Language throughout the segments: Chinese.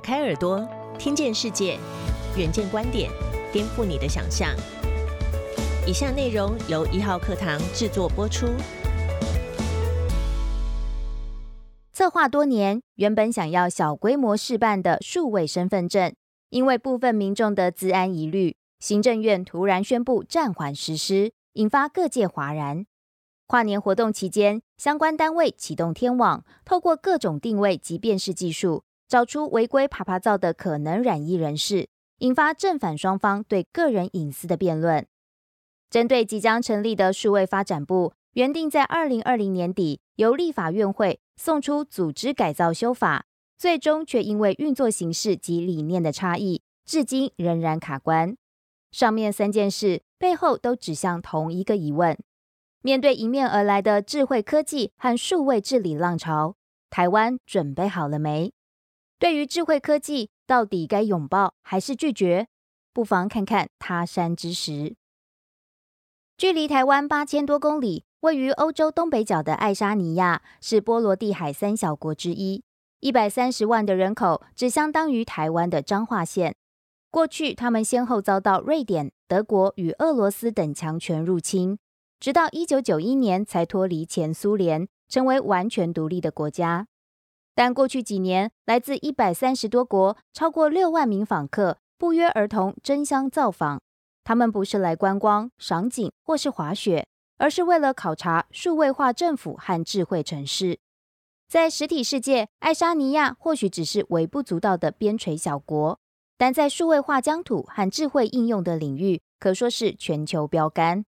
开耳朵，听见世界，远见观点，颠覆你的想象。以下内容由一号课堂制作播出。策划多年，原本想要小规模试办的数位身份证，因为部分民众的治安疑虑，行政院突然宣布暂缓实施，引发各界哗然。跨年活动期间，相关单位启动天网，透过各种定位及辨识技术。找出违规爬爬照的可能染疫人士，引发正反双方对个人隐私的辩论。针对即将成立的数位发展部，原定在二零二零年底由立法院会送出组织改造修法，最终却因为运作形式及理念的差异，至今仍然卡关。上面三件事背后都指向同一个疑问：面对迎面而来的智慧科技和数位治理浪潮，台湾准备好了没？对于智慧科技，到底该拥抱还是拒绝？不妨看看他山之石。距离台湾八千多公里，位于欧洲东北角的爱沙尼亚是波罗的海三小国之一，一百三十万的人口，只相当于台湾的彰化县。过去，他们先后遭到瑞典、德国与俄罗斯等强权入侵，直到一九九一年才脱离前苏联，成为完全独立的国家。但过去几年，来自一百三十多国、超过六万名访客不约而同争相造访。他们不是来观光、赏景或是滑雪，而是为了考察数位化政府和智慧城市。在实体世界，爱沙尼亚或许只是微不足道的边陲小国，但在数位化疆土和智慧应用的领域，可说是全球标杆。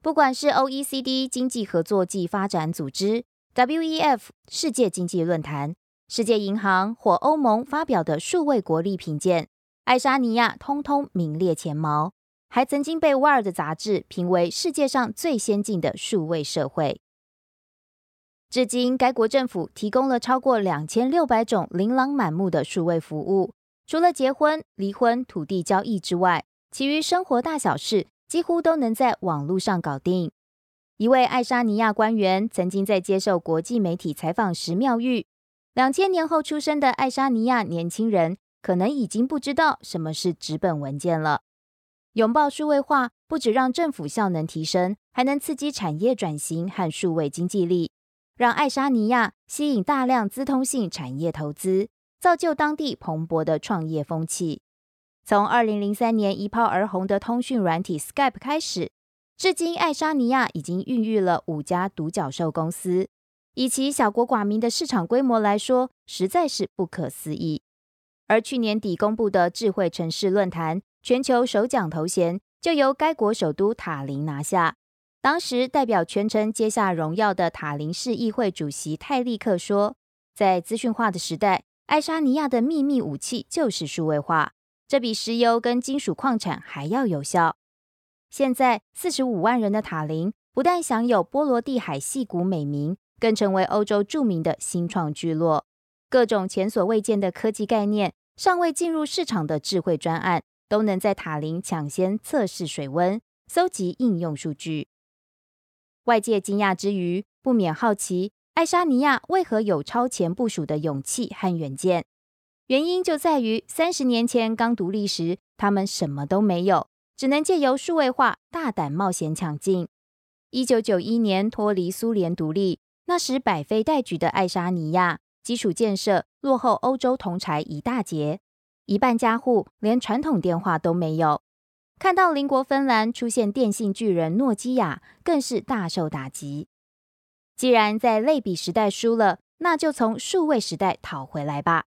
不管是 OECD 经济合作暨发展组织、WEF 世界经济论坛。世界银行或欧盟发表的数位国力评鉴，爱沙尼亚通通名列前茅，还曾经被《瓦尔》的杂志评为世界上最先进的数位社会。至今，该国政府提供了超过两千六百种琳琅满目的数位服务，除了结婚、离婚、土地交易之外，其余生活大小事几乎都能在网络上搞定。一位爱沙尼亚官员曾经在接受国际媒体采访时妙喻。两千年后出生的爱沙尼亚年轻人，可能已经不知道什么是纸本文件了。拥抱数位化，不止让政府效能提升，还能刺激产业转型和数位经济力，让爱沙尼亚吸引大量资通性产业投资，造就当地蓬勃的创业风气。从二零零三年一炮而红的通讯软体 Skype 开始，至今爱沙尼亚已经孕育了五家独角兽公司。以其小国寡民的市场规模来说，实在是不可思议。而去年底公布的智慧城市论坛全球首奖头衔，就由该国首都塔林拿下。当时代表全城接下荣耀的塔林市议会主席泰利克说：“在资讯化的时代，爱沙尼亚的秘密武器就是数位化，这比石油跟金属矿产还要有效。”现在四十五万人的塔林，不但享有波罗的海戏骨美名。更成为欧洲著名的新创聚落，各种前所未见的科技概念、尚未进入市场的智慧专案，都能在塔林抢先测试水温、搜集应用数据。外界惊讶之余，不免好奇爱沙尼亚为何有超前部署的勇气和远见。原因就在于三十年前刚独立时，他们什么都没有，只能借由数位化大胆冒险抢进。一九九一年脱离苏联独立。那时百废待举的爱沙尼亚，基础建设落后欧洲同柴一大截，一半家户连传统电话都没有。看到邻国芬兰出现电信巨人诺基亚，更是大受打击。既然在类比时代输了，那就从数位时代讨回来吧。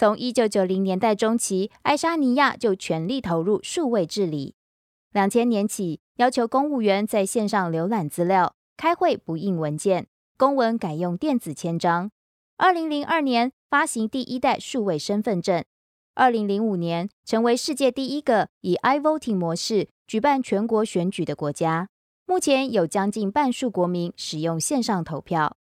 从一九九零年代中期，爱沙尼亚就全力投入数位治理。两千年起，要求公务员在线上浏览资料、开会不印文件。公文改用电子签章。二零零二年发行第一代数位身份证。二零零五年成为世界第一个以 iVoting 模式举办全国选举的国家。目前有将近半数国民使用线上投票。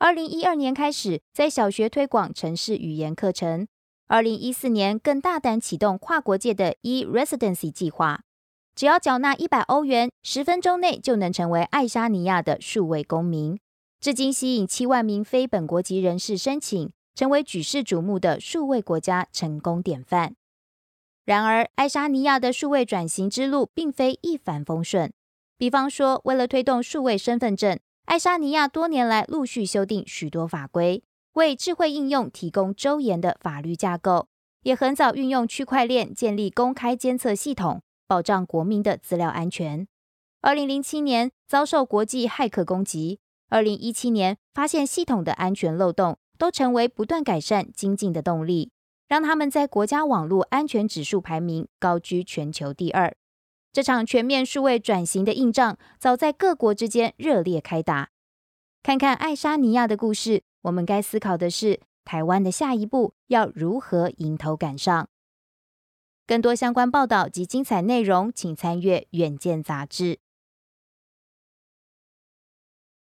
二零一二年开始在小学推广城市语言课程。二零一四年更大胆启动跨国界的 e-residency 计划，只要缴纳一百欧元，十分钟内就能成为爱沙尼亚的数位公民。至今吸引七万名非本国籍人士申请，成为举世瞩目的数位国家成功典范。然而，爱沙尼亚的数位转型之路并非一帆风顺。比方说，为了推动数位身份证，爱沙尼亚多年来陆续修订许多法规，为智慧应用提供周延的法律架构，也很早运用区块链建立公开监测系统，保障国民的资料安全。二零零七年遭受国际骇客攻击，二零一七年发现系统的安全漏洞，都成为不断改善精进的动力。让他们在国家网络安全指数排名高居全球第二。这场全面数位转型的硬仗，早在各国之间热烈开打。看看爱沙尼亚的故事，我们该思考的是，台湾的下一步要如何迎头赶上。更多相关报道及精彩内容，请参阅《远见》杂志。